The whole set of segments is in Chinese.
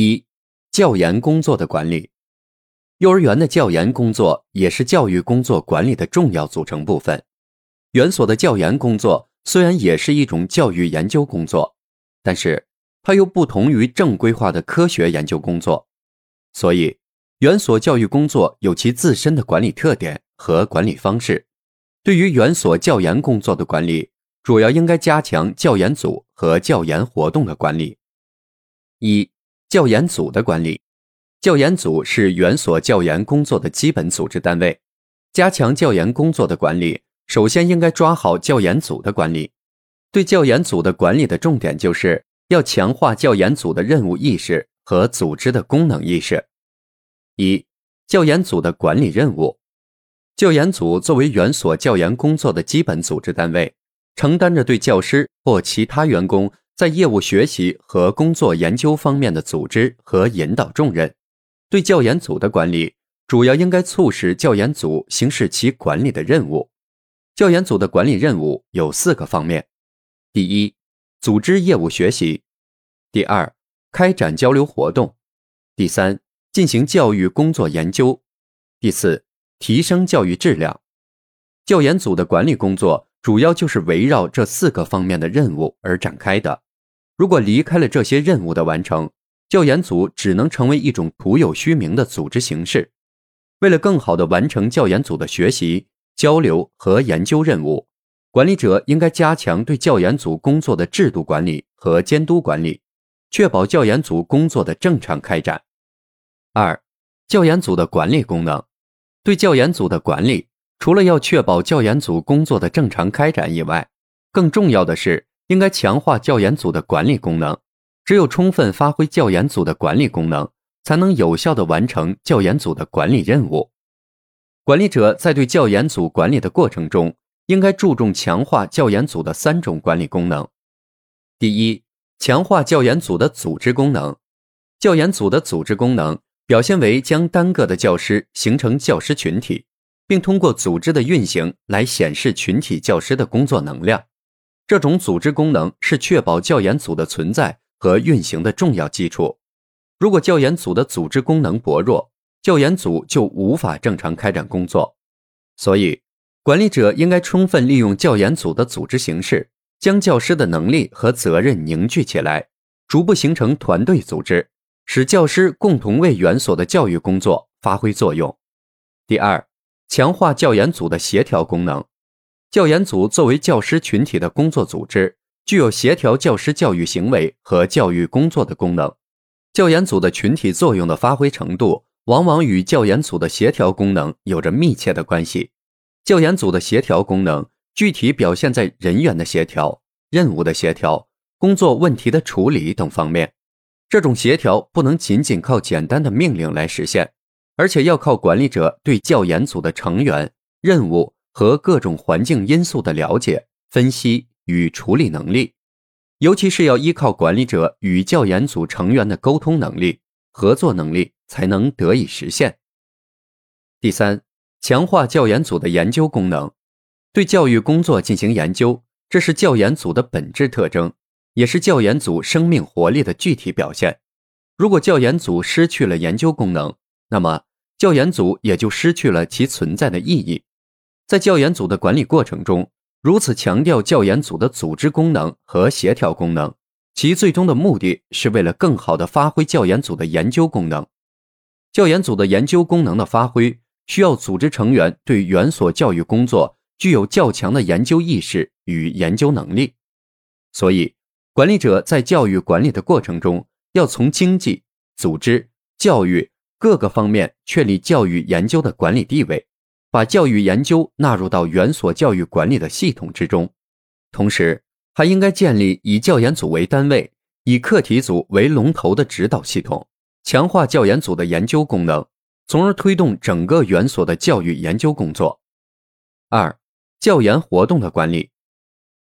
一、教研工作的管理。幼儿园的教研工作也是教育工作管理的重要组成部分。园所的教研工作虽然也是一种教育研究工作，但是它又不同于正规化的科学研究工作，所以园所教育工作有其自身的管理特点和管理方式。对于园所教研工作的管理，主要应该加强教研组和教研活动的管理。一、教研组的管理。教研组是园所教研工作的基本组织单位，加强教研工作的管理，首先应该抓好教研组的管理。对教研组的管理的重点就是要强化教研组的任务意识和组织的功能意识。一、教研组的管理任务。教研组作为园所教研工作的基本组织单位。承担着对教师或其他员工在业务学习和工作研究方面的组织和引导重任。对教研组的管理，主要应该促使教研组行使其管理的任务。教研组的管理任务有四个方面：第一，组织业务学习；第二，开展交流活动；第三，进行教育工作研究；第四，提升教育质量。教研组的管理工作。主要就是围绕这四个方面的任务而展开的。如果离开了这些任务的完成，教研组只能成为一种徒有虚名的组织形式。为了更好地完成教研组的学习、交流和研究任务，管理者应该加强对教研组工作的制度管理和监督管理，确保教研组工作的正常开展。二、教研组的管理功能，对教研组的管理。除了要确保教研组工作的正常开展以外，更重要的是应该强化教研组的管理功能。只有充分发挥教研组的管理功能，才能有效地完成教研组的管理任务。管理者在对教研组管理的过程中，应该注重强化教研组的三种管理功能。第一，强化教研组的组织功能。教研组的组织功能表现为将单个的教师形成教师群体。并通过组织的运行来显示群体教师的工作能量。这种组织功能是确保教研组的存在和运行的重要基础。如果教研组的组织功能薄弱，教研组就无法正常开展工作。所以，管理者应该充分利用教研组的组织形式，将教师的能力和责任凝聚起来，逐步形成团队组织，使教师共同为园所的教育工作发挥作用。第二。强化教研组的协调功能。教研组作为教师群体的工作组织，具有协调教师教育行为和教育工作的功能。教研组的群体作用的发挥程度，往往与教研组的协调功能有着密切的关系。教研组的协调功能具体表现在人员的协调、任务的协调、工作问题的处理等方面。这种协调不能仅仅靠简单的命令来实现。而且要靠管理者对教研组的成员、任务和各种环境因素的了解、分析与处理能力，尤其是要依靠管理者与教研组成员的沟通能力、合作能力才能得以实现。第三，强化教研组的研究功能，对教育工作进行研究，这是教研组的本质特征，也是教研组生命活力的具体表现。如果教研组失去了研究功能，那么。教研组也就失去了其存在的意义。在教研组的管理过程中，如此强调教研组的组织功能和协调功能，其最终的目的是为了更好地发挥教研组的研究功能。教研组的研究功能的发挥，需要组织成员对园所教育工作具有较强的研究意识与研究能力。所以，管理者在教育管理的过程中，要从经济、组织、教育。各个方面确立教育研究的管理地位，把教育研究纳入到园所教育管理的系统之中。同时，还应该建立以教研组为单位、以课题组为龙头的指导系统，强化教研组的研究功能，从而推动整个园所的教育研究工作。二、教研活动的管理。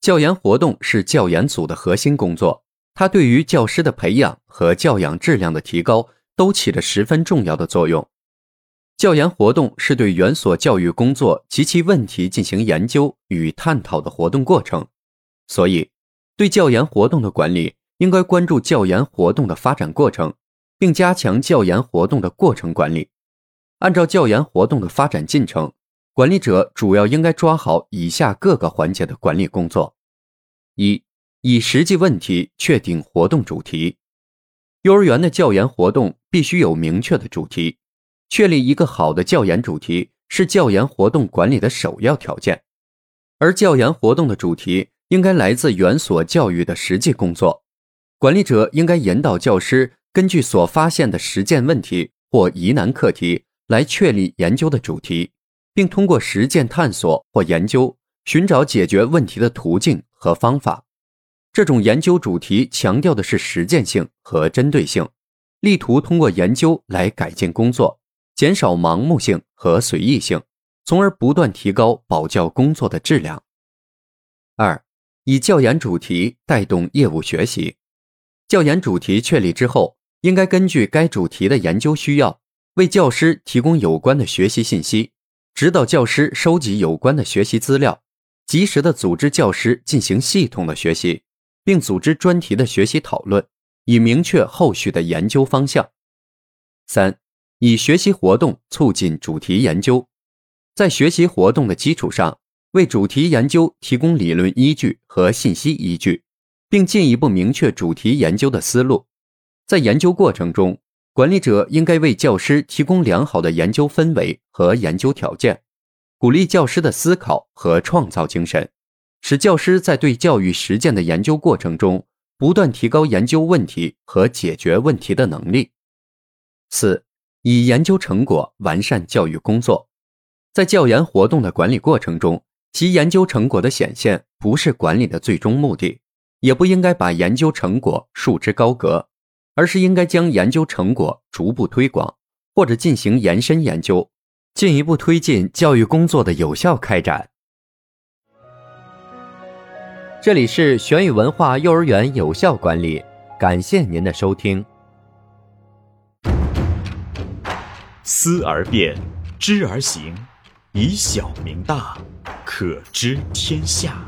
教研活动是教研组的核心工作，它对于教师的培养和教养质量的提高都起着十分重要的作用。教研活动是对园所教育工作及其问题进行研究与探讨的活动过程，所以对教研活动的管理应该关注教研活动的发展过程，并加强教研活动的过程管理。按照教研活动的发展进程。管理者主要应该抓好以下各个环节的管理工作：一、以实际问题确定活动主题。幼儿园的教研活动必须有明确的主题，确立一个好的教研主题是教研活动管理的首要条件。而教研活动的主题应该来自园所教育的实际工作，管理者应该引导教师根据所发现的实践问题或疑难课题来确立研究的主题。并通过实践探索或研究，寻找解决问题的途径和方法。这种研究主题强调的是实践性和针对性，力图通过研究来改进工作，减少盲目性和随意性，从而不断提高保教工作的质量。二、以教研主题带动业务学习。教研主题确立之后，应该根据该主题的研究需要，为教师提供有关的学习信息。指导教师收集有关的学习资料，及时的组织教师进行系统的学习，并组织专题的学习讨论，以明确后续的研究方向。三、以学习活动促进主题研究，在学习活动的基础上，为主题研究提供理论依据和信息依据，并进一步明确主题研究的思路。在研究过程中，管理者应该为教师提供良好的研究氛围和研究条件，鼓励教师的思考和创造精神，使教师在对教育实践的研究过程中不断提高研究问题和解决问题的能力。四、以研究成果完善教育工作，在教研活动的管理过程中，其研究成果的显现不是管理的最终目的，也不应该把研究成果束之高阁。而是应该将研究成果逐步推广，或者进行延伸研究，进一步推进教育工作的有效开展。这里是玄宇文化幼儿园有效管理，感谢您的收听。思而变，知而行，以小明大，可知天下。